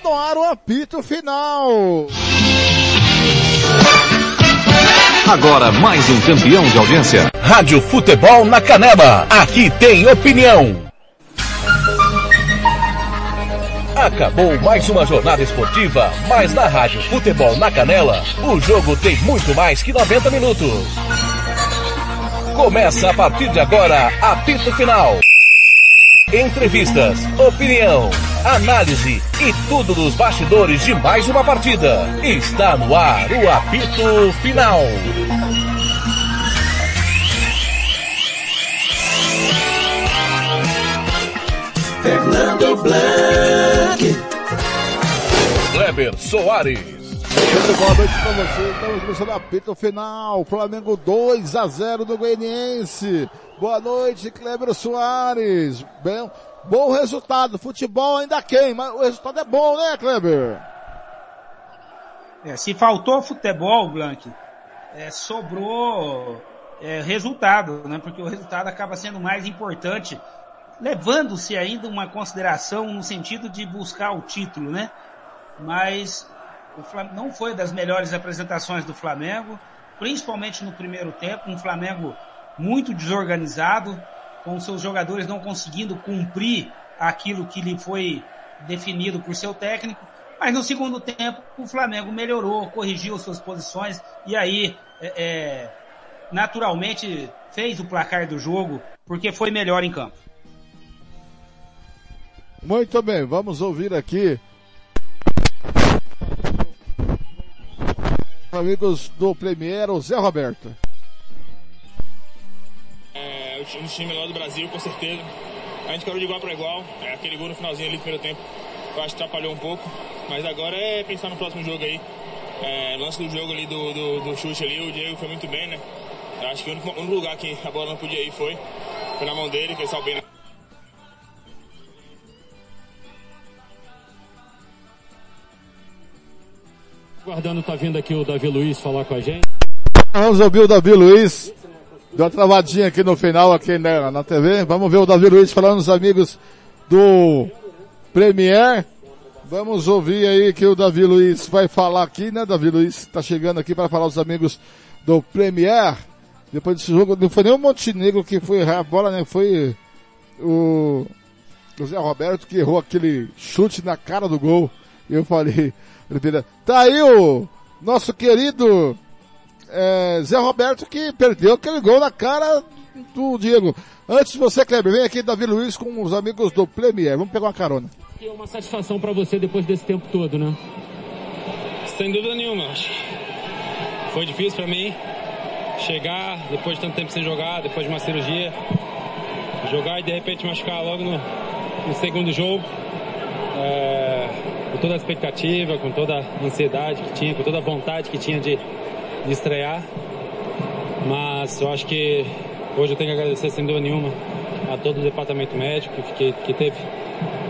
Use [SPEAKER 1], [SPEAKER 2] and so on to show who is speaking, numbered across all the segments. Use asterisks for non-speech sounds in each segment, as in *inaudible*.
[SPEAKER 1] Está no ar o apito final.
[SPEAKER 2] Agora mais um campeão de audiência.
[SPEAKER 3] Rádio Futebol na Canela. Aqui tem opinião. Acabou mais uma jornada esportiva, mas na Rádio Futebol na Canela, o jogo tem muito mais que 90 minutos. Começa a partir de agora, apito final. Entrevistas, opinião, análise e tudo dos bastidores de mais uma partida. Está no ar o apito final.
[SPEAKER 4] Fernando Blanc.
[SPEAKER 3] Kleber Soares.
[SPEAKER 1] Boa noite pra você. Estamos começando o apito final. Flamengo 2 a 0 do Goianiense. Boa noite, Kleber Soares. Bem, bom resultado. Futebol ainda quem, mas o resultado é bom, né, Kleber?
[SPEAKER 5] É, se faltou futebol, Blank, é, sobrou é, resultado, né? Porque o resultado acaba sendo mais importante, levando-se ainda uma consideração no sentido de buscar o título, né? Mas Flamengo não foi das melhores apresentações do Flamengo, principalmente no primeiro tempo, um Flamengo muito desorganizado, com seus jogadores não conseguindo cumprir aquilo que lhe foi definido por seu técnico. Mas no segundo tempo o Flamengo melhorou, corrigiu suas posições e aí é, é, naturalmente fez o placar do jogo porque foi melhor em campo.
[SPEAKER 1] Muito bem, vamos ouvir aqui amigos do Premier, o Zé Roberto.
[SPEAKER 6] É, um dos times melhores do Brasil, com certeza. A gente caiu de igual para igual. É, aquele gol no finalzinho ali do primeiro tempo, eu acho que atrapalhou um pouco. Mas agora é pensar no próximo jogo aí. É, lance do jogo ali do, do, do, chute ali, o Diego foi muito bem, né? Eu acho que o único, único, lugar que a bola não podia ir foi, foi na mão dele, que ele saiu bem.
[SPEAKER 7] Guardando tá vindo aqui o Davi Luiz falar com a gente.
[SPEAKER 1] Vamos ouvir o Davi Luiz. Deu uma travadinha aqui no final, aqui na, na TV. Vamos ver o Davi Luiz falando os amigos do Premier. Vamos ouvir aí que o Davi Luiz vai falar aqui, né? Davi Luiz está chegando aqui para falar os amigos do Premier. Depois desse jogo, não foi nem o Montenegro que foi a bola, né? Foi o, Zé Roberto que errou aquele chute na cara do gol. E eu falei, tá aí o nosso querido é, Zé Roberto que perdeu aquele gol na cara do Diego. Antes de você, Kleber, vem aqui Davi Luiz com os amigos do Premier. Vamos pegar uma carona.
[SPEAKER 7] É uma satisfação para você depois desse tempo todo, né?
[SPEAKER 6] Sem dúvida nenhuma. Foi difícil para mim chegar depois de tanto tempo sem jogar, depois de uma cirurgia, jogar e de repente machucar logo no, no segundo jogo. É, com toda a expectativa, com toda a ansiedade que tinha, com toda a vontade que tinha de, de estrear. Mas eu acho que hoje eu tenho que agradecer sem dúvida nenhuma a todo o departamento médico que, que teve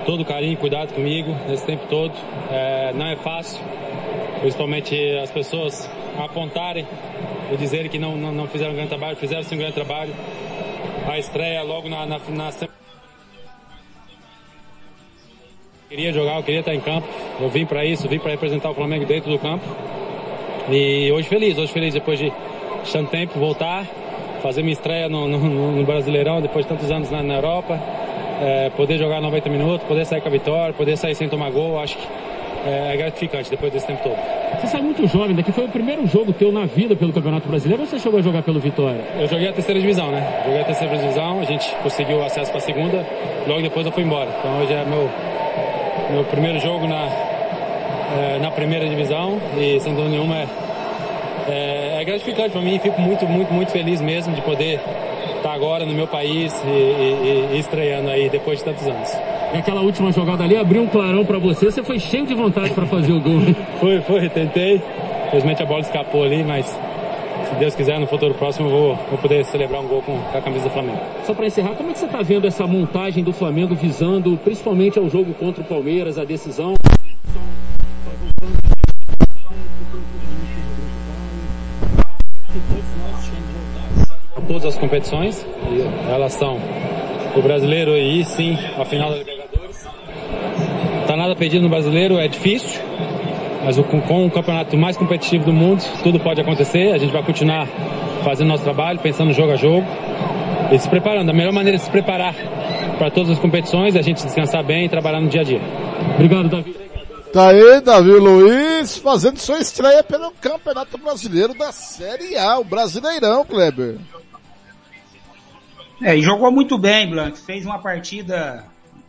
[SPEAKER 6] todo o carinho e cuidado comigo nesse tempo todo. É, não é fácil, principalmente as pessoas apontarem e dizerem que não, não, não fizeram um grande trabalho, fizeram sim um grande trabalho. A estreia logo na, na, na Queria jogar, eu queria estar em campo. Eu vim para isso, vim para representar o Flamengo dentro do campo. E hoje feliz, hoje feliz depois de tanto tempo voltar, fazer minha estreia no, no, no Brasileirão depois de tantos anos na, na Europa, é, poder jogar 90 minutos, poder sair com a vitória, poder sair sem tomar gol, acho que é, é gratificante depois desse tempo todo.
[SPEAKER 7] Você saiu muito jovem, daqui foi o primeiro jogo teu na vida pelo Campeonato Brasileiro ou você chegou a jogar pelo Vitória?
[SPEAKER 6] Eu joguei a terceira divisão, né? Joguei a terceira divisão, a gente conseguiu acesso para a segunda, logo depois eu fui embora. Então hoje é meu, meu primeiro jogo na, é, na primeira divisão e sem dúvida nenhuma é, é, é gratificante para mim, fico muito, muito, muito feliz mesmo de poder estar agora no meu país e, e, e estreando aí depois de tantos anos.
[SPEAKER 7] E aquela última jogada ali abriu um clarão para você, você foi cheio de vontade para fazer o gol.
[SPEAKER 6] foi, foi, tentei. Infelizmente a bola escapou ali, mas Deus quiser, no futuro próximo eu vou, vou poder celebrar um gol com, com a camisa do Flamengo.
[SPEAKER 7] Só para encerrar, como é que você está vendo essa montagem do Flamengo visando principalmente ao jogo contra o Palmeiras, a decisão?
[SPEAKER 6] Todas as competições, elas são o brasileiro e sim a final da Libertadores. Tá nada perdido no brasileiro é difícil, mas com, com o campeonato mais competitivo do mundo, tudo pode acontecer. A gente vai continuar fazendo nosso trabalho, pensando jogo a jogo e se preparando. A melhor maneira de se preparar para todas as competições é a gente descansar bem e trabalhar no dia a dia.
[SPEAKER 7] Obrigado, Davi.
[SPEAKER 1] Tá aí, Davi Luiz, fazendo sua estreia pelo Campeonato Brasileiro da Série A, o Brasileirão, Kleber.
[SPEAKER 5] É, e jogou muito bem, Blanc. Fez uma partida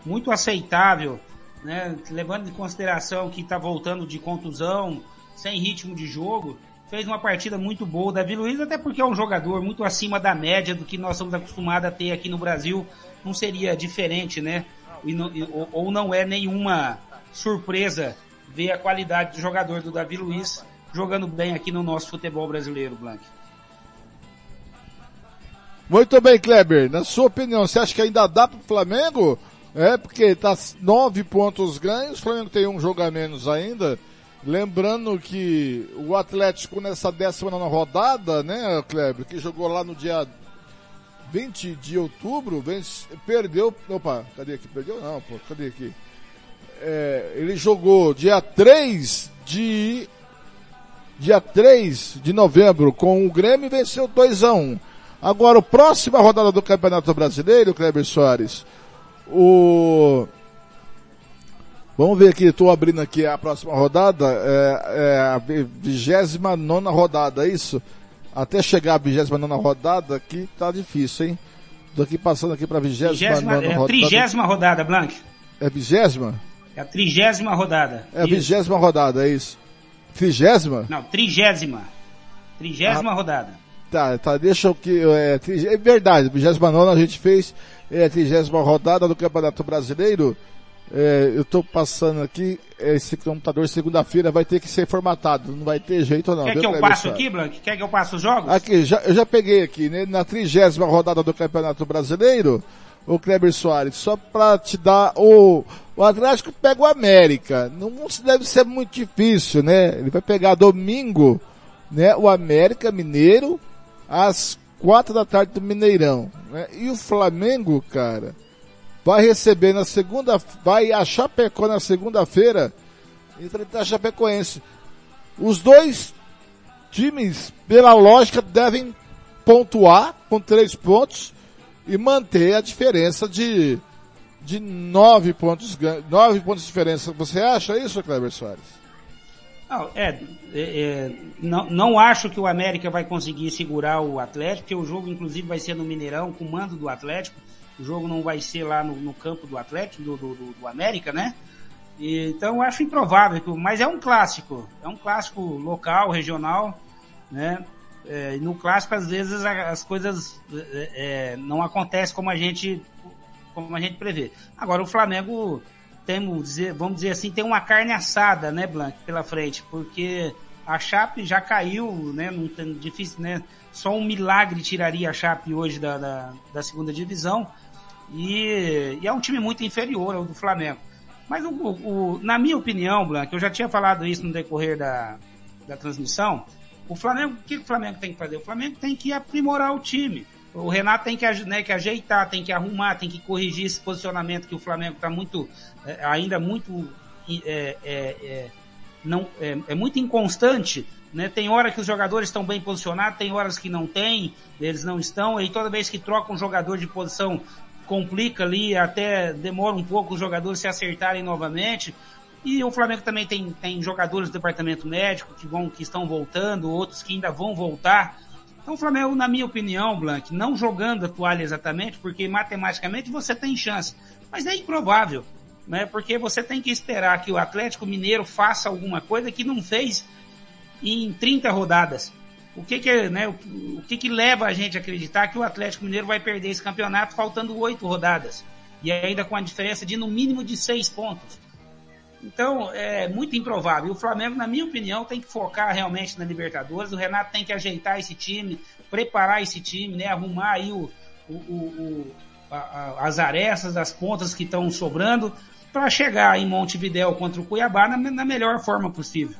[SPEAKER 5] muito aceitável, né? Levando em consideração que está voltando de contusão, sem ritmo de jogo. Fez uma partida muito boa, o Davi Luiz, até porque é um jogador muito acima da média do que nós estamos acostumados a ter aqui no Brasil. Não seria diferente, né? Não, ou, não é nenhuma surpresa ver a qualidade do jogador do Davi Luiz jogando bem aqui no nosso futebol brasileiro, Blanc.
[SPEAKER 1] Muito bem, Kleber. Na sua opinião, você acha que ainda dá para o Flamengo? É, porque tá nove pontos ganhos, o Flamengo tem um jogo a menos ainda. Lembrando que o Atlético nessa 19 rodada, né, Kleber, que jogou lá no dia 20 de outubro, vence, perdeu. Opa, cadê aqui? Perdeu? Não, pô, cadê aqui? É, ele jogou dia 3 de. Dia 3 de novembro com o Grêmio e venceu 2 a 1 Agora, a próxima rodada do Campeonato Brasileiro, Kleber Soares, o... Vamos ver aqui, estou abrindo aqui a próxima rodada, é, é a 29 rodada, é isso? Até chegar a 29 rodada aqui tá difícil, hein? Tô aqui passando aqui para a 29 rodada.
[SPEAKER 5] É a trigésima rodada, Blanc.
[SPEAKER 1] É a vigésima?
[SPEAKER 5] É a trigésima rodada.
[SPEAKER 1] É a vigésima rodada, é isso. Trigésima?
[SPEAKER 5] Não, trigésima. Trigésima ah. rodada.
[SPEAKER 1] Tá, tá, deixa eu que. É, é verdade, 29 a gente fez é, a 30 rodada do Campeonato Brasileiro. É, eu tô passando aqui, esse computador segunda-feira vai ter que ser formatado, não vai ter jeito não.
[SPEAKER 5] Quer que eu passe aqui, Blank? Quer que eu passe os jogos?
[SPEAKER 1] Aqui, já, eu já peguei aqui, né, na trigésima rodada do Campeonato Brasileiro, o Kleber Soares, só pra te dar o, o Atlético pega o América, não deve ser muito difícil, né, ele vai pegar domingo, né, o América Mineiro, às quatro da tarde do Mineirão. Né? E o Flamengo, cara, vai receber na segunda, vai a Chapecó na segunda-feira enfrentar a Chapecoense. Os dois times, pela lógica, devem pontuar com três pontos e manter a diferença de, de nove pontos, nove pontos de diferença. Você acha isso, Kleber Soares?
[SPEAKER 5] Não, é, é, é, não, não acho que o América vai conseguir segurar o Atlético, porque o jogo inclusive vai ser no Mineirão, com mando do Atlético. O jogo não vai ser lá no, no campo do Atlético, do, do, do América, né? E, então acho improvável, mas é um clássico, é um clássico local, regional, né? É, no clássico às vezes as coisas é, é, não acontecem como a gente como a gente prevê. Agora o Flamengo temos dizer, vamos dizer assim, tem uma carne assada, né, Blanc, pela frente, porque a Chape já caiu, né, não tem difícil, né, só um milagre tiraria a Chape hoje da, da, da segunda divisão, e, e, é um time muito inferior ao do Flamengo. Mas o, o, na minha opinião, Blanc, eu já tinha falado isso no decorrer da, da transmissão, o Flamengo, o que o Flamengo tem que fazer? O Flamengo tem que aprimorar o time. O Renato tem que, né, que ajeitar, tem que arrumar, tem que corrigir esse posicionamento que o Flamengo está muito, é, ainda muito, é, é, é não, é, é, muito inconstante. Né? Tem hora que os jogadores estão bem posicionados, tem horas que não tem, eles não estão, e toda vez que troca um jogador de posição complica ali, até demora um pouco os jogadores se acertarem novamente. E o Flamengo também tem, tem jogadores do departamento médico que vão, que estão voltando, outros que ainda vão voltar. Então o Flamengo, na minha opinião, Blank, não jogando a toalha exatamente, porque matematicamente você tem chance, mas é improvável, né? Porque você tem que esperar que o Atlético Mineiro faça alguma coisa que não fez em 30 rodadas. O que que, né, o que que leva a gente a acreditar que o Atlético Mineiro vai perder esse campeonato faltando oito rodadas? E ainda com a diferença de no mínimo de seis pontos. Então, é muito improvável. O Flamengo, na minha opinião, tem que focar realmente na Libertadores. O Renato tem que ajeitar esse time, preparar esse time, né? Arrumar aí o, o, o a, as arestas, as pontas que estão sobrando para chegar em Montevidéu contra o Cuiabá na, na, melhor forma possível.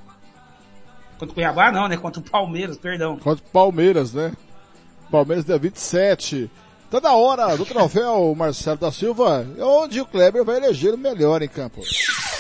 [SPEAKER 5] Contra o Cuiabá não, né? Contra o Palmeiras, perdão.
[SPEAKER 1] Contra o Palmeiras, né? Palmeiras dia 27. Tá da hora do troféu Marcelo da Silva, onde o Kleber vai eleger o melhor em campo.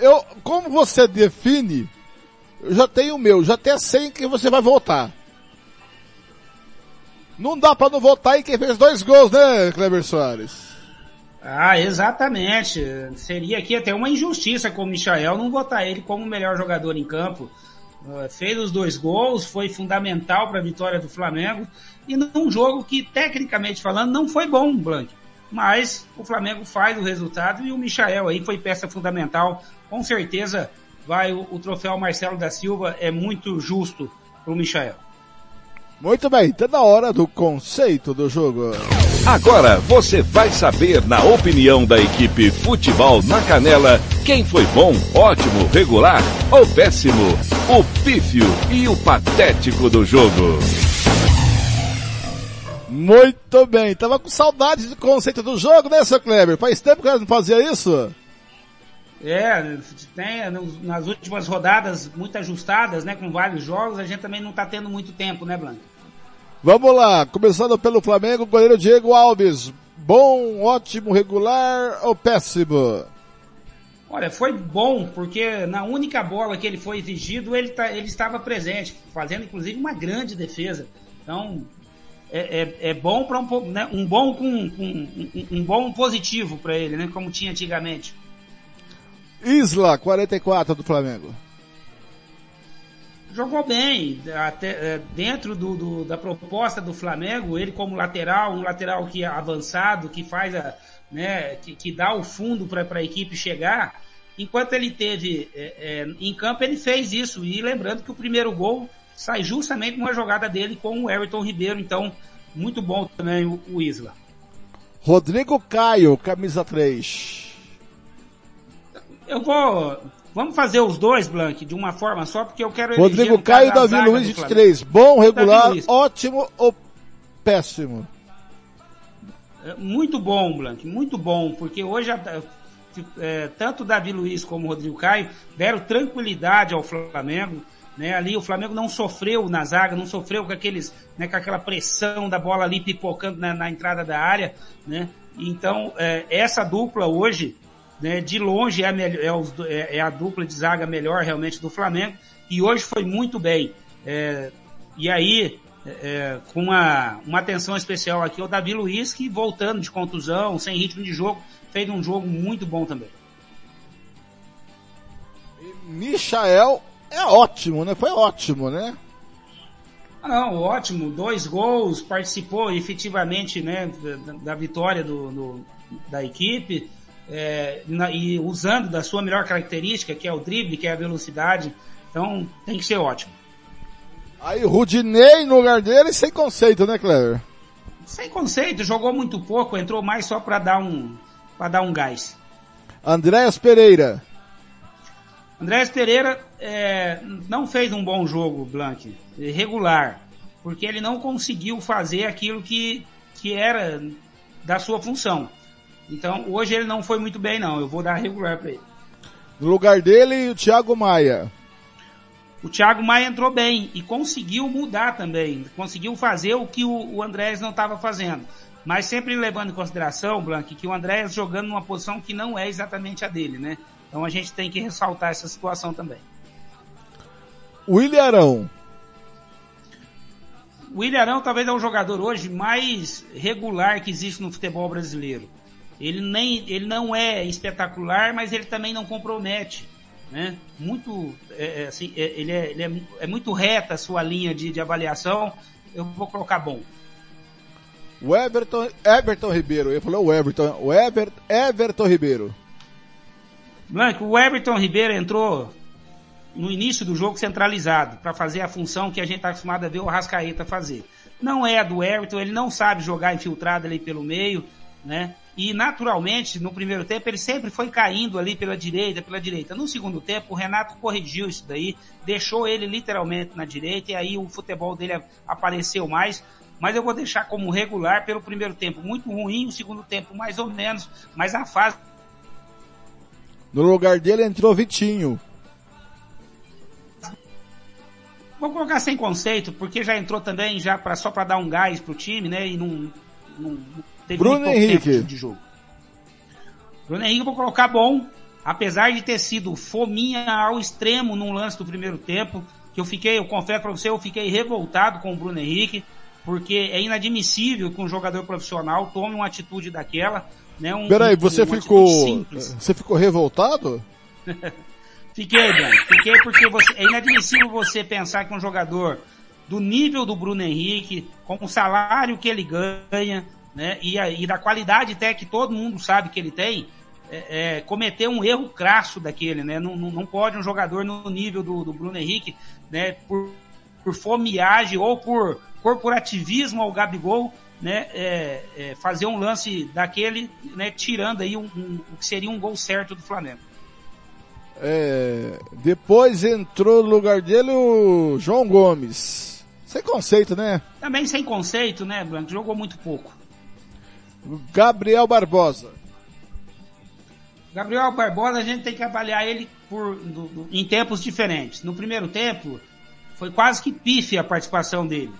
[SPEAKER 1] Eu, como você define, eu já tenho o meu, já até sei que você vai votar. Não dá pra não votar em quem fez dois gols, né, Kleber Soares?
[SPEAKER 5] Ah, exatamente. Seria aqui até uma injustiça com o Michael não votar ele como o melhor jogador em campo. Uh, fez os dois gols, foi fundamental para a vitória do Flamengo e num jogo que, tecnicamente falando, não foi bom, Blank. Mas o Flamengo faz o resultado e o Michael aí foi peça fundamental. Com certeza vai o, o troféu Marcelo da Silva é muito justo para o Michael.
[SPEAKER 1] Muito bem, tá na hora do conceito do jogo.
[SPEAKER 3] Agora você vai saber, na opinião da equipe Futebol na Canela, quem foi bom, ótimo, regular ou péssimo, o pífio e o patético do jogo.
[SPEAKER 1] Muito bem, tava com saudade do conceito do jogo, né, seu Kleber? Faz tempo que não fazia isso?
[SPEAKER 5] É, tem nas últimas rodadas muito ajustadas, né, com vários jogos, a gente também não tá tendo muito tempo, né, Blanco?
[SPEAKER 1] Vamos lá, começando pelo Flamengo, goleiro Diego Alves. Bom, ótimo, regular ou péssimo?
[SPEAKER 5] Olha, foi bom, porque na única bola que ele foi exigido, ele, tá, ele estava presente, fazendo inclusive uma grande defesa. Então, é, é, é bom para um, né, um bom com, com um, um bom positivo para ele, né, como tinha antigamente.
[SPEAKER 1] Isla, 44 do Flamengo.
[SPEAKER 5] Jogou bem, até, é, dentro do, do, da proposta do Flamengo, ele como lateral, um lateral que é avançado, que faz a, né, que, que dá o fundo para a equipe chegar. Enquanto ele teve é, é, em campo, ele fez isso. E lembrando que o primeiro gol sai justamente uma jogada dele com o Everton Ribeiro. Então, muito bom também o, o Isla.
[SPEAKER 1] Rodrigo Caio, camisa 3.
[SPEAKER 5] Eu vou. Vamos fazer os dois, Blank, de uma forma só, porque eu quero
[SPEAKER 1] Rodrigo Caio e Davi Luiz, 23. Bom, regular, ótimo ou péssimo?
[SPEAKER 5] É, muito bom, Blank, muito bom, porque hoje é, tanto Davi Luiz como Rodrigo Caio deram tranquilidade ao Flamengo. Né, ali o Flamengo não sofreu na zaga, não sofreu com aqueles, né, com aquela pressão da bola ali pipocando na, na entrada da área, né? Então é, essa dupla hoje né, de longe é a, melhor, é, é, é, a dupla de zaga melhor realmente do Flamengo, e hoje foi muito bem. É, e aí, é, é, com uma, uma atenção especial aqui ao Davi Luiz, que voltando de contusão, sem ritmo de jogo, fez um jogo muito bom também.
[SPEAKER 1] Michael é ótimo, né? Foi ótimo, né?
[SPEAKER 5] Ah, não, ótimo. Dois gols, participou efetivamente né, da, da vitória do, do, da equipe é, na, e usando da sua melhor característica, que é o drible, que é a velocidade. Então tem que ser ótimo.
[SPEAKER 1] Aí o Rudinei no lugar dele sem conceito, né, Clever?
[SPEAKER 5] Sem conceito, jogou muito pouco, entrou mais só para dar um para dar um gás.
[SPEAKER 1] Andréas Pereira.
[SPEAKER 5] Andréas Pereira é, não fez um bom jogo, Blank, regular, porque ele não conseguiu fazer aquilo que, que era da sua função. Então, hoje ele não foi muito bem, não. Eu vou dar regular para ele.
[SPEAKER 1] No lugar dele, o Thiago Maia.
[SPEAKER 5] O Thiago Maia entrou bem e conseguiu mudar também. Conseguiu fazer o que o, o Andrés não estava fazendo. Mas sempre levando em consideração, Blank, que o Andrés jogando numa posição que não é exatamente a dele, né? Então a gente tem que ressaltar essa situação também.
[SPEAKER 1] O Ilharão.
[SPEAKER 5] O Ilharão talvez é o jogador hoje mais regular que existe no futebol brasileiro. Ele, nem, ele não é espetacular, mas ele também não compromete. Né? Muito, é, é, assim, é, ele, é, ele é, é, muito reta a sua linha de, de avaliação. Eu vou colocar bom.
[SPEAKER 1] O Everton, Everton Ribeiro, eu falei o Everton, o Ever, Everton Ribeiro.
[SPEAKER 5] Blanco, o Everton Ribeiro entrou no início do jogo centralizado para fazer a função que a gente está acostumado a ver o Rascaeta fazer. Não é a do Everton, ele não sabe jogar infiltrado ali pelo meio, né? E naturalmente, no primeiro tempo, ele sempre foi caindo ali pela direita, pela direita. No segundo tempo, o Renato corrigiu isso daí, deixou ele literalmente na direita, e aí o futebol dele apareceu mais. Mas eu vou deixar como regular pelo primeiro tempo muito ruim, o segundo tempo mais ou menos, mas a fase.
[SPEAKER 1] No lugar dele entrou Vitinho.
[SPEAKER 5] Vou colocar sem conceito, porque já entrou também já para só para dar um gás pro time, né? E não, não teve
[SPEAKER 1] Bruno
[SPEAKER 5] muito
[SPEAKER 1] Henrique.
[SPEAKER 5] de jogo. Bruno Henrique eu vou colocar bom, apesar de ter sido fominha ao extremo num lance do primeiro tempo, que eu fiquei, eu confesso para você, eu fiquei revoltado com o Bruno Henrique, porque é inadmissível que um jogador profissional tome uma atitude daquela, né? Um,
[SPEAKER 1] Peraí,
[SPEAKER 5] um-
[SPEAKER 1] você
[SPEAKER 5] uma
[SPEAKER 1] ficou. Você ficou revoltado? *laughs*
[SPEAKER 5] Fiquei, Dan. Fiquei porque você, é inadmissível você pensar que um jogador do nível do Bruno Henrique, com o salário que ele ganha, né, e, a- e da qualidade até que todo mundo sabe que ele tem, é, é, cometer um erro crasso daquele, né? Não, não, não pode um jogador no nível do, do Bruno Henrique, né, por, por fomiagem ou por corporativismo ao Gabigol, né, é, é, fazer um lance daquele, né, tirando aí um, um- o que seria um gol certo do Flamengo.
[SPEAKER 1] É, depois entrou no lugar dele o João Gomes. Sem conceito, né?
[SPEAKER 5] Também sem conceito, né, Branco? Jogou muito pouco.
[SPEAKER 1] Gabriel Barbosa.
[SPEAKER 5] Gabriel Barbosa, a gente tem que avaliar ele por, do- do- em tempos diferentes. No primeiro tempo, foi quase que pife a participação dele.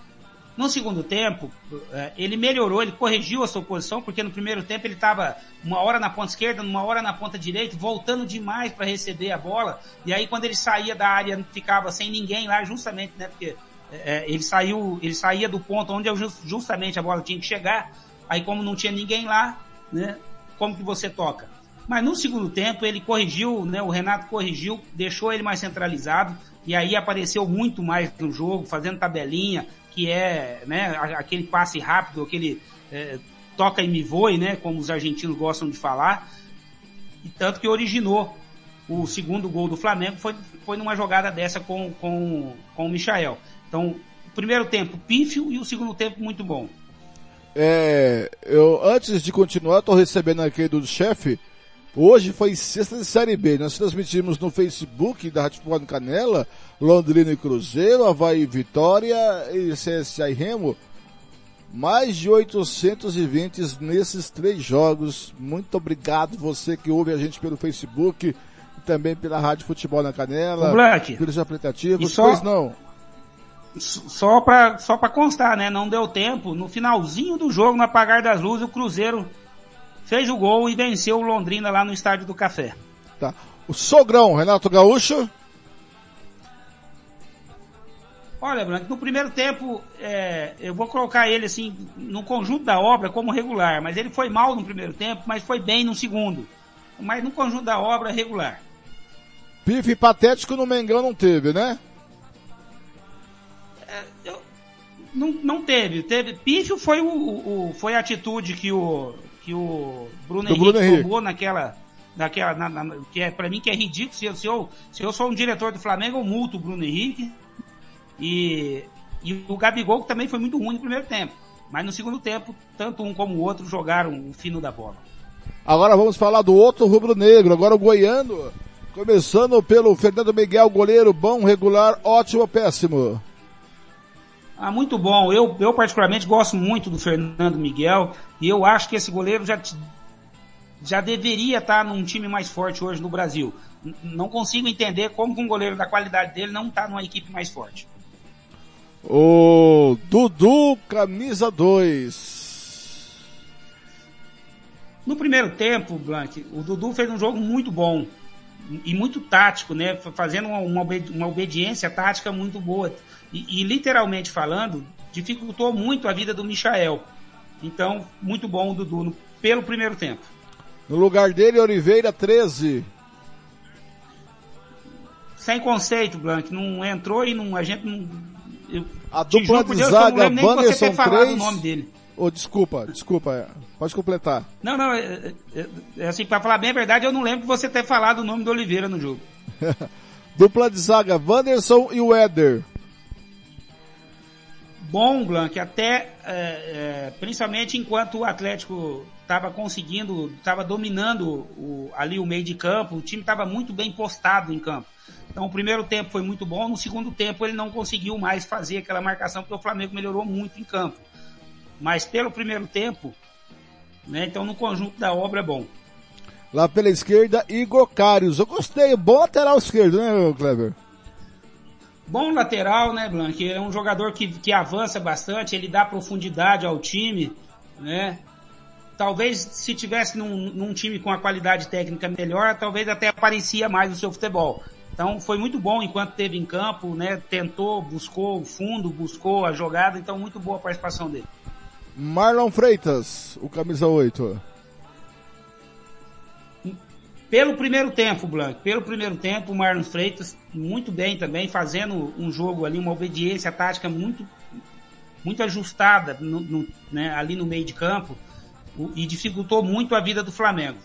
[SPEAKER 5] No segundo tempo, eh, ele melhorou, ele corrigiu a sua posição, porque no primeiro tempo ele estava uma hora na ponta esquerda, uma hora na ponta direita, voltando demais para receber a bola. E aí quando ele saía da área, ficava sem ninguém lá, justamente, né? Porque eh, ele saiu, ele saía do ponto onde jus- justamente a bola tinha que chegar. Aí como não tinha ninguém lá, né? Como que você toca? Mas no segundo tempo ele corrigiu, né? O Renato corrigiu, deixou ele mais centralizado e aí apareceu muito mais no jogo, fazendo tabelinha, que é, né? Aquele passe rápido, aquele é, toca e me voe, né? Como os argentinos gostam de falar. E tanto que originou o segundo gol do Flamengo foi, foi numa jogada dessa com, com, com o Michael. Então, primeiro tempo pífio e o segundo tempo muito bom.
[SPEAKER 1] É, eu, antes de continuar, estou recebendo aqui do chefe. Hoje foi sexta de Série B. Nós transmitimos no Facebook da Rádio Futebol Canela, Londrina e Cruzeiro, Havaí e Vitória e CSA e Remo. Mais de 820 nesses três jogos. Muito obrigado você que ouve a gente pelo Facebook e também pela Rádio Futebol na Canela,
[SPEAKER 5] Black,
[SPEAKER 1] pelos aplicativos.
[SPEAKER 5] só-
[SPEAKER 1] Pois não.
[SPEAKER 5] Só pra, só pra constar, né? Não deu tempo. No finalzinho do jogo, no apagar das luzes, o Cruzeiro fez o gol e venceu o Londrina lá no Estádio do Café.
[SPEAKER 1] Tá. O sogrão, Renato Gaúcho.
[SPEAKER 5] Olha, Branco, no primeiro tempo, é, eu vou colocar ele assim, no conjunto da obra como regular, mas ele foi mal no primeiro tempo, mas foi bem no segundo. Mas no conjunto da obra, regular.
[SPEAKER 1] Pife patético no Mengão não teve, né?
[SPEAKER 5] Eu- não, não teve. teve pífio foi, o- o- foi a atitude que o, que o Bruno
[SPEAKER 1] Do
[SPEAKER 5] Henrique
[SPEAKER 1] Bruno Henrique.
[SPEAKER 5] tomou naquela. naquela na- na- que é, pra mim que é ridículo. Se eu, se, eu, se eu sou um diretor do Flamengo, eu multo o Bruno Henrique. E, e o Gabigol que também foi muito ruim no primeiro tempo. Mas no segundo tempo, tanto um como o outro jogaram o fino da bola.
[SPEAKER 1] Agora vamos falar do outro rubro-negro, agora o goiano. Começando pelo Fernando Miguel, goleiro bom, regular, ótimo, péssimo.
[SPEAKER 5] Ah, muito bom. Eu, eu particularmente gosto muito do Fernando Miguel e eu acho que esse goleiro já, já deveria estar num time mais forte hoje no Brasil. N- Não consigo entender como um goleiro da qualidade dele não está numa equipe mais forte.
[SPEAKER 1] O Dudu, camisa 2.
[SPEAKER 5] No primeiro tempo, Blank, o Dudu fez um jogo muito bom e muito tático, né? Fazendo uma, uma obedi- uma obediência tática muito boa. E, e, literalmente falando, dificultou muito a vida do Michael. Então, muito bom o Dudu pelo primeiro tempo.
[SPEAKER 1] No lugar dele, Oliveira, 13.
[SPEAKER 5] Sem conceito, Blank. Não entrou e não, a gente não. Eu,
[SPEAKER 1] A dupla de
[SPEAKER 5] Deus que eu não
[SPEAKER 1] zaga,
[SPEAKER 5] lembro nem de você
[SPEAKER 1] Wanderson,
[SPEAKER 5] ter falado
[SPEAKER 1] 3.
[SPEAKER 5] o nome dele.
[SPEAKER 1] Oh, desculpa, desculpa, é. pode completar.
[SPEAKER 5] Não, não, é, é- é assim, pra falar bem a verdade, eu não lembro de você ter falado o nome do Oliveira no jogo. *laughs*
[SPEAKER 1] Dupla de zaga, Wanderson e o
[SPEAKER 5] Bom, Blanc, até é, é, principalmente enquanto o Atlético estava conseguindo, estava dominando o, ali o meio de campo, o time estava muito bem postado em campo. Então o primeiro tempo foi muito bom, no segundo tempo ele não conseguiu mais fazer aquela marcação porque o Flamengo melhorou muito em campo. Mas pelo primeiro tempo, né, então no conjunto da obra é bom.
[SPEAKER 1] Lá pela esquerda, Igor Carius. Eu gostei, bom lateral esquerdo, né, Kleber?
[SPEAKER 5] Bom lateral, né, Blanc? É um jogador que, que avança bastante, ele dá profundidade ao time, né? Talvez se tivesse num, num time com a qualidade técnica melhor, talvez até aparecia mais o seu futebol. Então foi muito bom enquanto teve em campo, né? Tentou, buscou o fundo, buscou a jogada, então muito boa a participação dele.
[SPEAKER 1] Marlon Freitas, o camisa 8.
[SPEAKER 5] Pelo primeiro tempo, Blanco, pelo primeiro tempo, o Marlon Freitas muito bem também, fazendo um jogo ali, uma obediência tática muito, muito ajustada no, no, né, ali no meio de campo o, e dificultou muito a vida do Flamengo.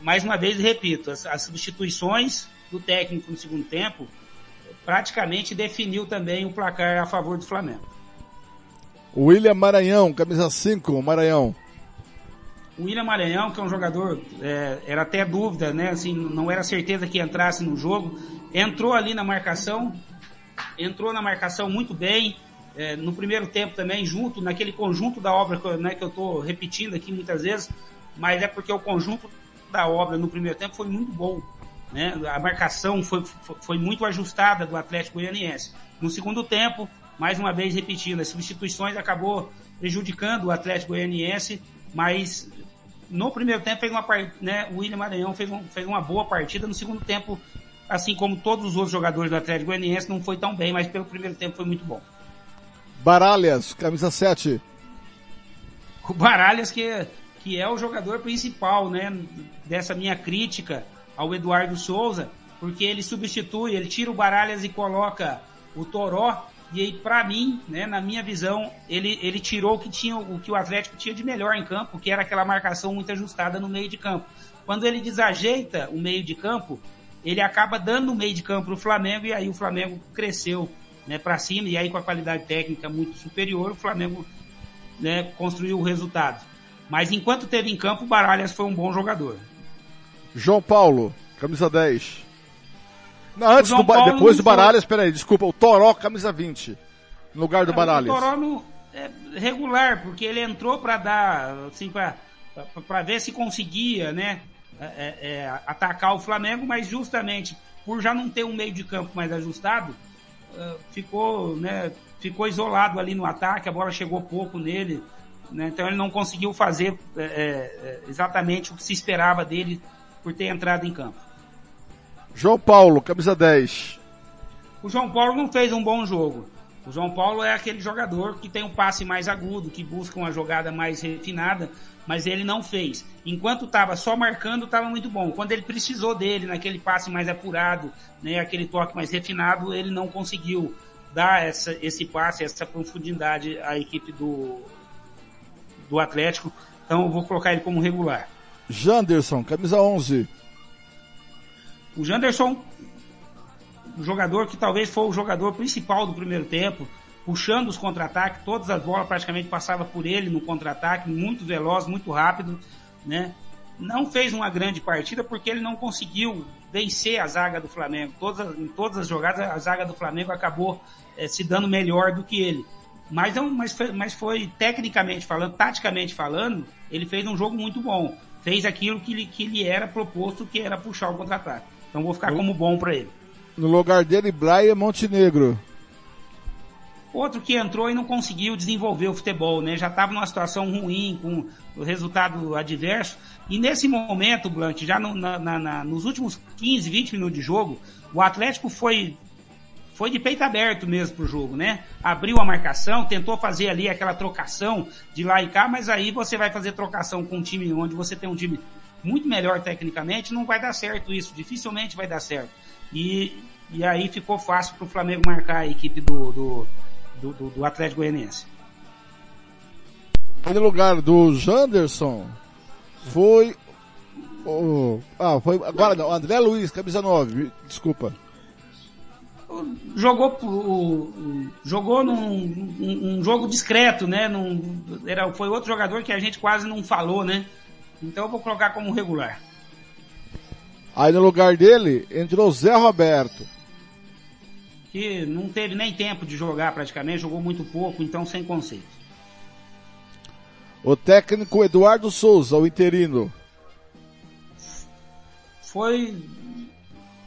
[SPEAKER 5] Mais uma vez, repito, as, as substituições do técnico no segundo tempo praticamente definiu também o placar a favor do Flamengo.
[SPEAKER 1] William Maranhão, camisa 5, Maranhão.
[SPEAKER 5] O William Maranhão, que é um jogador, é, era até dúvida, né? Assim, não era certeza que entrasse no jogo. Entrou ali na marcação, entrou na marcação muito bem. É, no primeiro tempo também, junto, naquele conjunto da obra que, né, que eu estou repetindo aqui muitas vezes, mas é porque o conjunto da obra no primeiro tempo foi muito bom. Né? A marcação foi, foi muito ajustada do Atlético Goianiense. No segundo tempo, mais uma vez repetindo, as substituições acabou prejudicando o Atlético Goianiense, mas no primeiro tempo fez uma né, o William Maranhão fez, um, fez uma boa partida. No segundo tempo, assim como todos os outros jogadores do Atlético Goianiense, não foi tão bem, mas pelo primeiro tempo foi muito bom.
[SPEAKER 1] Baralhas, camisa 7.
[SPEAKER 5] O Baralhas que, que é o jogador principal, né, dessa minha crítica ao Eduardo Souza, porque ele substitui, ele tira o Baralhas e coloca o Toró, e aí, para mim, né, na minha visão, ele, ele tirou o que, tinha, o que o Atlético tinha de melhor em campo, que era aquela marcação muito ajustada no meio de campo. Quando ele desajeita o meio de campo, ele acaba dando o meio de campo para o Flamengo e aí o Flamengo cresceu né, para cima e aí com a qualidade técnica muito superior, o Flamengo né, construiu o resultado. Mas enquanto teve em campo, o Baralhas foi um bom jogador.
[SPEAKER 1] João Paulo, camisa 10. Antes do depois do Baralhas, peraí, desculpa, o Toró, camisa 20. No lugar do é, Baralhas.
[SPEAKER 5] O Toró no, é regular, porque ele entrou para dar, assim, para ver se conseguia, né, é, é, é, atacar o Flamengo, mas justamente por já não ter um meio de campo mais ajustado, ficou, né, ficou isolado ali no ataque, a bola chegou pouco nele, né, então ele não conseguiu fazer é, é, exatamente o que se esperava dele por ter entrado em campo.
[SPEAKER 1] João Paulo, camisa 10.
[SPEAKER 5] O João Paulo não fez um bom jogo. O João Paulo é aquele jogador que tem um passe mais agudo, que busca uma jogada mais refinada, mas ele não fez. Enquanto estava só marcando, estava muito bom. Quando ele precisou dele, naquele passe mais apurado, né, aquele toque mais refinado, ele não conseguiu dar essa, esse passe, essa profundidade à equipe do, do Atlético. Então eu vou colocar ele como regular.
[SPEAKER 1] Janderson, camisa 11.
[SPEAKER 5] O Janderson, o jogador que talvez foi o jogador principal do primeiro tempo, puxando os contra-ataques, todas as bolas praticamente passavam por ele no contra-ataque, muito veloz, muito rápido, né? Não fez uma grande partida porque ele não conseguiu vencer a zaga do Flamengo. Todas, em todas as jogadas, a zaga do Flamengo acabou é, se dando melhor do que ele. Mas, não, mas, foi, mas foi tecnicamente falando, taticamente falando, ele fez um jogo muito bom. Fez aquilo que lhe, que lhe era proposto, que era puxar o contra-ataque. Então vou ficar como bom para ele.
[SPEAKER 1] No lugar dele, Brian Montenegro.
[SPEAKER 5] Outro que entrou e não conseguiu desenvolver o futebol, né? Já estava numa situação ruim, com o resultado adverso. E nesse momento, Blanche, já no, na, na, nos últimos 15, 20 minutos de jogo, o Atlético foi foi de peito aberto mesmo pro jogo, né? Abriu a marcação, tentou fazer ali aquela trocação de lá e cá, mas aí você vai fazer trocação com um time onde você tem um time muito melhor tecnicamente, não vai dar certo isso, dificilmente vai dar certo. E, e aí ficou fácil para o Flamengo marcar a equipe do, do, do, do Atlético Goianiense.
[SPEAKER 1] No lugar do Janderson foi o. Ah, foi agora não, André Luiz, camisa 9, desculpa.
[SPEAKER 5] jogou jogou num, um, um jogo discreto, né? Num, era, foi outro jogador que a gente quase não falou, né? Então eu vou colocar como regular.
[SPEAKER 1] Aí no lugar dele entrou Zé Roberto.
[SPEAKER 5] Que não teve nem tempo de jogar praticamente, jogou muito pouco, então sem conceito.
[SPEAKER 1] O técnico Eduardo Souza, o interino.
[SPEAKER 5] Foi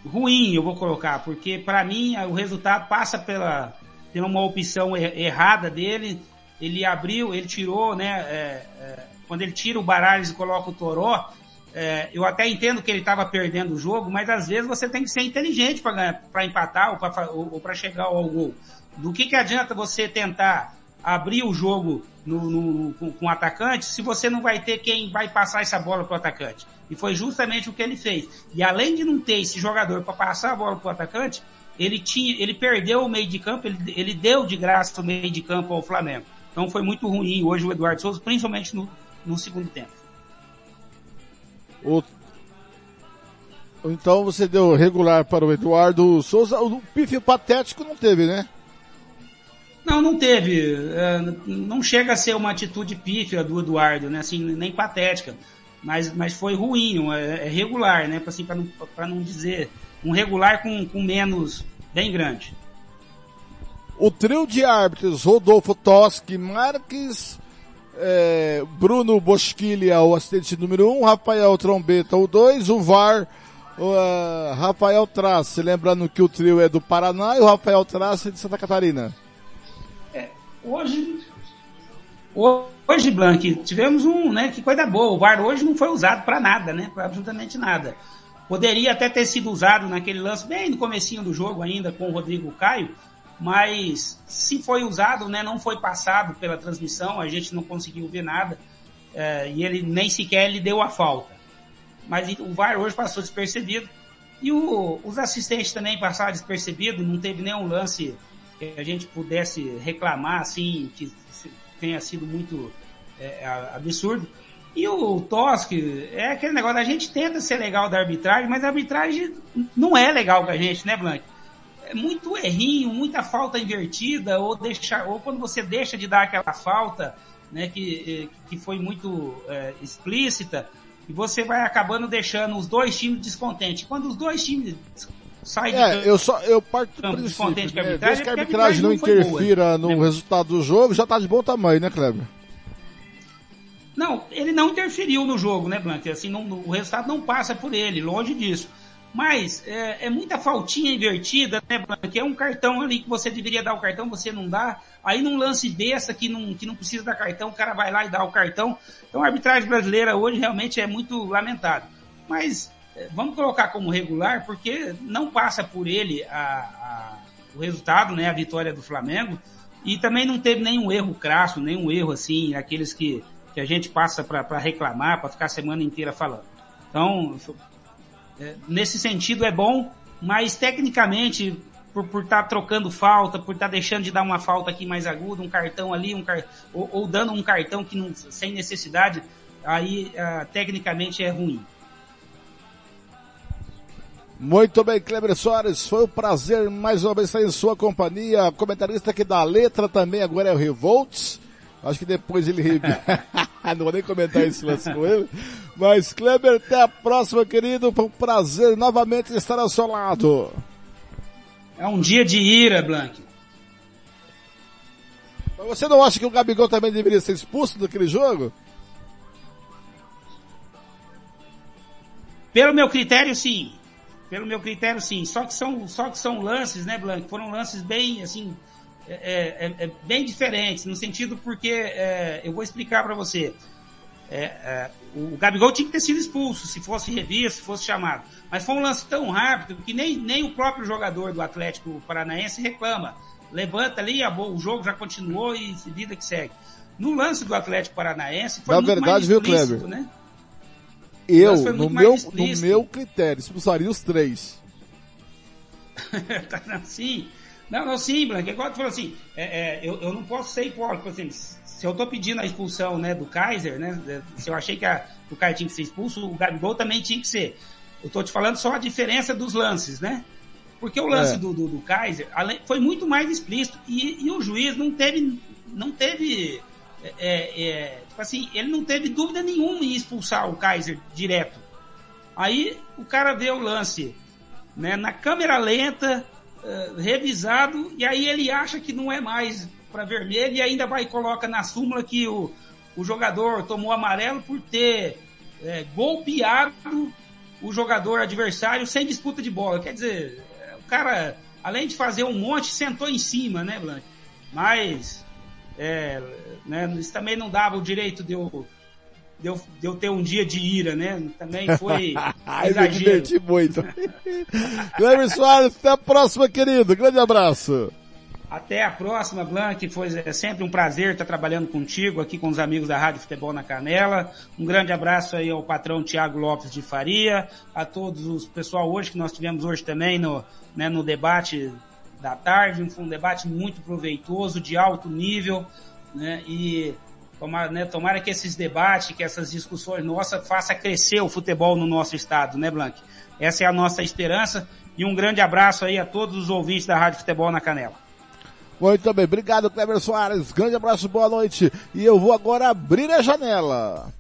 [SPEAKER 5] ruim, eu vou colocar, porque para mim o resultado passa pela, pela uma opção errada dele. Ele abriu, ele tirou, né? É, é, quando ele tira o Baralhos e coloca o Toró, é, eu até entendo que ele estava perdendo o jogo, mas às vezes você tem que ser inteligente para empatar ou para chegar ao gol. Do que, que adianta você tentar abrir o jogo no, no, com, com o atacante se você não vai ter quem vai passar essa bola para o atacante? E foi justamente o que ele fez. E além de não ter esse jogador para passar a bola para o atacante, ele tinha, ele perdeu o meio de campo, ele, ele deu de graça o meio de campo ao Flamengo. Então foi muito ruim hoje o Eduardo Souza, principalmente no, no segundo tempo.
[SPEAKER 1] O... Então você deu regular para o Eduardo Souza. O pife patético não teve, né?
[SPEAKER 5] Não, não teve. É, não chega a ser uma atitude pífia do Eduardo, né? Assim, nem patética. Mas, mas foi ruim, é, é regular, né? Assim, para não, não dizer. Um regular com, com menos bem grande.
[SPEAKER 1] O trio de árbitros, Rodolfo Toschi, Marques, é, Bruno Bosquilha, o assistente número 1, um, Rafael Trombeta, o 2, o VAR, o, uh, Rafael Trace, lembrando que o trio é do Paraná e o Rafael Trace de Santa Catarina.
[SPEAKER 5] É, hoje, hoje, Blank, tivemos um, né, que coisa boa, o VAR hoje não foi usado para nada, né, para absolutamente nada. Poderia até ter sido usado naquele lance bem no comecinho do jogo ainda com o Rodrigo Caio, mas se foi usado, né, não foi passado pela transmissão, a gente não conseguiu ver nada, é, e ele nem sequer lhe deu a falta. Mas o VAR hoje passou despercebido, e o, os assistentes também passaram despercebido, não teve nenhum lance que a gente pudesse reclamar, assim, que tenha sido muito é, absurdo. E o Tosque é aquele negócio, a gente tenta ser legal da arbitragem, mas a arbitragem não é legal com a gente, né, Blanque? É muito errinho, muita falta invertida, ou, deixa, ou quando você deixa de dar aquela falta, né, que, que foi muito é, explícita, e você vai acabando deixando os dois times descontentes. Quando os dois times saem
[SPEAKER 1] é, de eu só eu parto do princípio, né? Desde que a arbitragem não, não interfira boa, no né? resultado do jogo, já tá de bom tamanho, né, Kleber?
[SPEAKER 5] Não, ele não interferiu no jogo, né, Blanc? Assim, não, o resultado não passa por ele, longe disso. Mas é, é, muita faltinha invertida, né, Que é um cartão ali que você deveria dar o cartão, você não dá. Aí num lance besta que não, que não precisa dar cartão, o cara vai lá e dá o cartão. Então a arbitragem brasileira hoje realmente é muito lamentável. Mas é, vamos colocar como regular, porque não passa por ele a, a, o resultado, né, a vitória do Flamengo. E também não teve nenhum erro crasso, nenhum erro assim, aqueles que, que a gente passa para reclamar, para ficar a semana inteira falando. Então, nesse sentido é bom, mas tecnicamente, por estar tá trocando falta, por estar tá deixando de dar uma falta aqui mais aguda, um cartão ali, um car... ou, ou, dando um cartão que não, sem necessidade, aí uh, tecnicamente é ruim.
[SPEAKER 1] Muito bem, Kleber Soares, foi um prazer mais uma vez estar em sua companhia. Comentarista aqui da letra também agora é o Revolts. Acho que depois ele. *laughs* não vou nem comentar esse lance com ele. Mas, Kleber, até a próxima, querido. Foi um prazer novamente estar ao seu lado.
[SPEAKER 5] É um dia de ira, Blank.
[SPEAKER 1] Mas você não acha que o Gabigol também deveria ser expulso daquele jogo?
[SPEAKER 5] Pelo meu critério, sim. Pelo meu critério, sim. Só que são, só que são lances, né, Blank? Foram lances bem, assim, é, é, é, bem diferentes, no sentido porque, é, eu vou explicar para você. É, é, o Gabigol tinha que ter sido expulso, se fosse revisto, se fosse chamado. Mas foi um lance tão rápido que nem, nem o próprio jogador do Atlético Paranaense reclama. Levanta ali, a, o jogo já continuou e vida que segue. No lance do Atlético Paranaense foi
[SPEAKER 1] Na muito verdade, mais viu, Kleber? Né? Eu, no meu, no meu critério, expulsaria os três. *laughs*
[SPEAKER 5] tá assim, não, não, sim, Blanca. Igual tu falou assim, é, é, eu, eu não posso ser hipócrita. Assim, se eu tô pedindo a expulsão né, do Kaiser, né? Se eu achei que a, o Kaiser tinha que ser expulso, o Gabigol também tinha que ser. Eu tô te falando só a diferença dos lances, né? Porque o lance
[SPEAKER 1] É.
[SPEAKER 5] do, do, do Kaiser foi muito mais explícito e, e o juiz não teve, não teve, é, é, tipo assim, ele não teve dúvida nenhuma em expulsar o Kaiser direto. Aí o cara vê o lance né, na câmera lenta, eh, revisado, e aí ele acha que não é mais para vermelho e ainda vai e coloca na súmula que o, o jogador tomou amarelo por ter eh, golpeado o jogador adversário sem disputa de bola. Quer dizer, eh, o cara, além de fazer um monte, sentou em cima, né, Blanc? Mas é, né, isso também não dava o direito de eu, de, eu, de eu ter um dia de ira, né? Também foi *laughs* exagero.
[SPEAKER 1] diverti muito. *laughs* Cleber Soares, até a próxima, querido. Grande abraço.
[SPEAKER 5] Até a próxima, Blanc. Foi é sempre um prazer estar trabalhando contigo aqui com os amigos da Rádio Futebol na Canela. Um grande abraço aí ao patrão Tiago Lopes de Faria, a todos os pessoal hoje que nós tivemos hoje também no, né, no debate da tarde. Foi um debate muito proveitoso, de alto nível, né? E tomara, né, tomara que esses debates, que essas discussões nossas faça crescer o futebol no nosso estado, né, Blanc? Essa é a nossa esperança. E um grande abraço aí a todos os ouvintes da Rádio Futebol na Canela.
[SPEAKER 1] Muito bem, obrigado, Cleber Soares. Grande abraço, boa noite. E eu vou agora abrir a janela.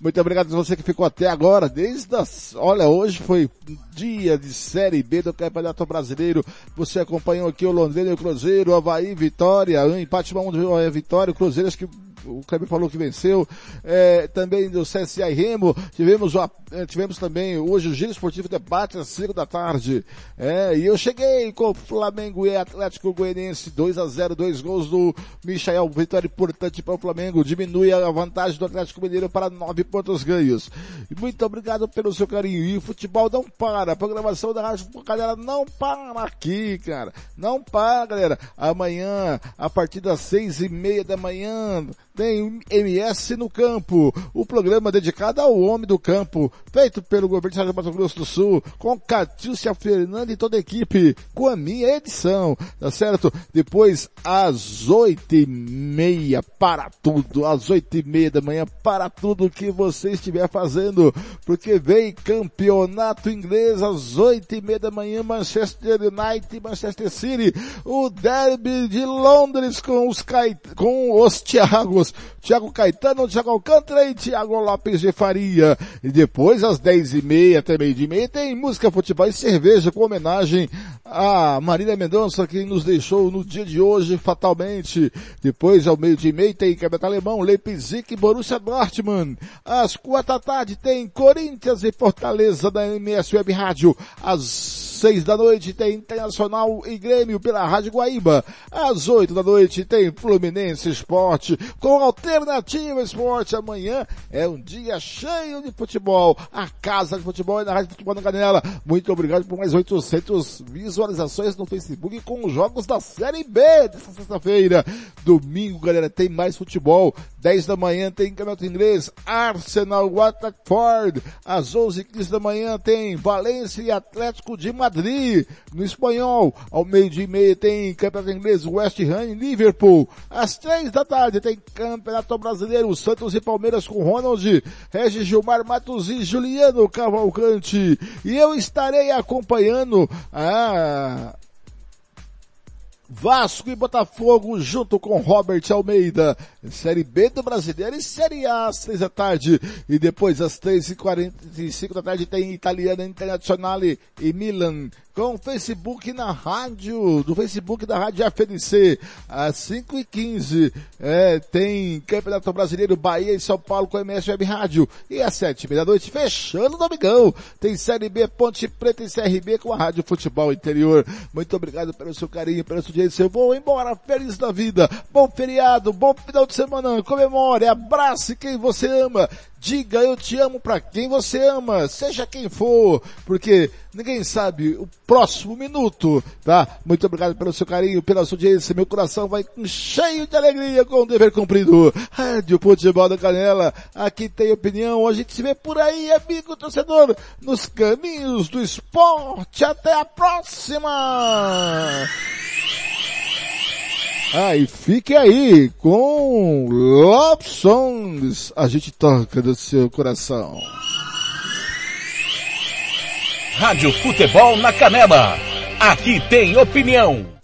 [SPEAKER 1] Muito obrigado a você que ficou até agora, desde as, olha, hoje foi dia de Série B do Campeonato Brasileiro. Você acompanhou aqui o Londrina e o Cruzeiro, Havaí, Vitória, um empate uma um, é, Vitória, o Cruzeiro acho que o Kleber falou que venceu, é, também do CSA e Remo, tivemos, o, é, tivemos também hoje o Giro Esportivo Debate às 5 da tarde, é, e eu cheguei com Flamengo e Atlético Goianiense 2 a 0 dois gols do Michael, vitória importante para o Flamengo, diminui a vantagem do Atlético Mineiro para nove pontos ganhos. Muito obrigado pelo seu carinho, e o futebol não para, a programação da Rádio Galera não para aqui, cara, não para, galera, amanhã, a partir das seis e meia da manhã, tem MS no campo, o programa dedicado ao homem do campo, feito pelo governo do Estado de Mato Grosso do Sul, com Catícia Fernanda e toda a equipe, com a minha edição, tá certo? Depois, às oito e meia, para tudo, às oito e meia da manhã, para tudo que você estiver fazendo, porque vem campeonato inglês às oito e meia da manhã, Manchester United e Manchester City, o derby de Londres com os, Cai... com os Thiagos, Thiago Caetano, Thiago Alcântara e Thiago Lopes de Faria. E depois, às dez e meia até meio de meia, tem música, futebol e cerveja com homenagem a Marília Mendonça, que nos deixou no dia de hoje fatalmente. Depois, ao meio de meia, tem Campeonato Alemão, Leipzig e Borussia Dortmund. Às quatro da tarde tem Corinthians e Fortaleza da MS Web Rádio. Às seis da noite tem Internacional e Grêmio pela Rádio Guaíba. Às oito da noite tem Fluminense Esporte com Alternativa Esporte. Amanhã é um dia cheio de futebol. A Casa de Futebol é na Rádio Futebol na Canela. Muito obrigado por mais 800 visualizações no Facebook com os jogos da Série B dessa sexta-feira. Domingo, galera, tem mais futebol. 10 da manhã tem Campeonato Inglês, Arsenal, Watford. Às 11h15 da manhã tem Valência e Atlético de Madrid. No espanhol, ao meio-dia e meia tem Campeonato Inglês, West Ham e Liverpool. Às 3 da tarde tem Campeonato Brasileiro, Santos e Palmeiras com Ronald, Regis Gilmar Matos e Juliano Cavalcante. E eu estarei acompanhando a Vasco e Botafogo junto com Robert Almeida. Série B do Brasileiro e Série A às três da tarde. E depois às três e quarenta e cinco da tarde tem Italiana Internazionale e Milan. Com Facebook na rádio, do Facebook da Rádio FNC, às 5 e 15 é, tem Campeonato Brasileiro Bahia e São Paulo com MS Web Rádio. E às sete e meia da noite, fechando o domingão, tem Série B Ponte Preta e CRB com a Rádio Futebol Interior. Muito obrigado pelo seu carinho, pela sua audiência. Eu vou embora feliz da vida. Bom feriado, bom final de semana. Comemore, abrace quem você ama. Diga eu te amo para quem você ama, seja quem for, porque ninguém sabe o próximo minuto, tá? Muito obrigado pelo seu carinho, pela sua audiência. Meu coração vai cheio de alegria com o dever cumprido. Rádio Futebol da Canela, aqui tem opinião. A gente se vê por aí, amigo torcedor, nos caminhos do esporte. Até a próxima! Ah, e fique aí com Love Songs. A gente toca do seu coração.
[SPEAKER 3] Rádio Futebol na Canela. Aqui tem opinião.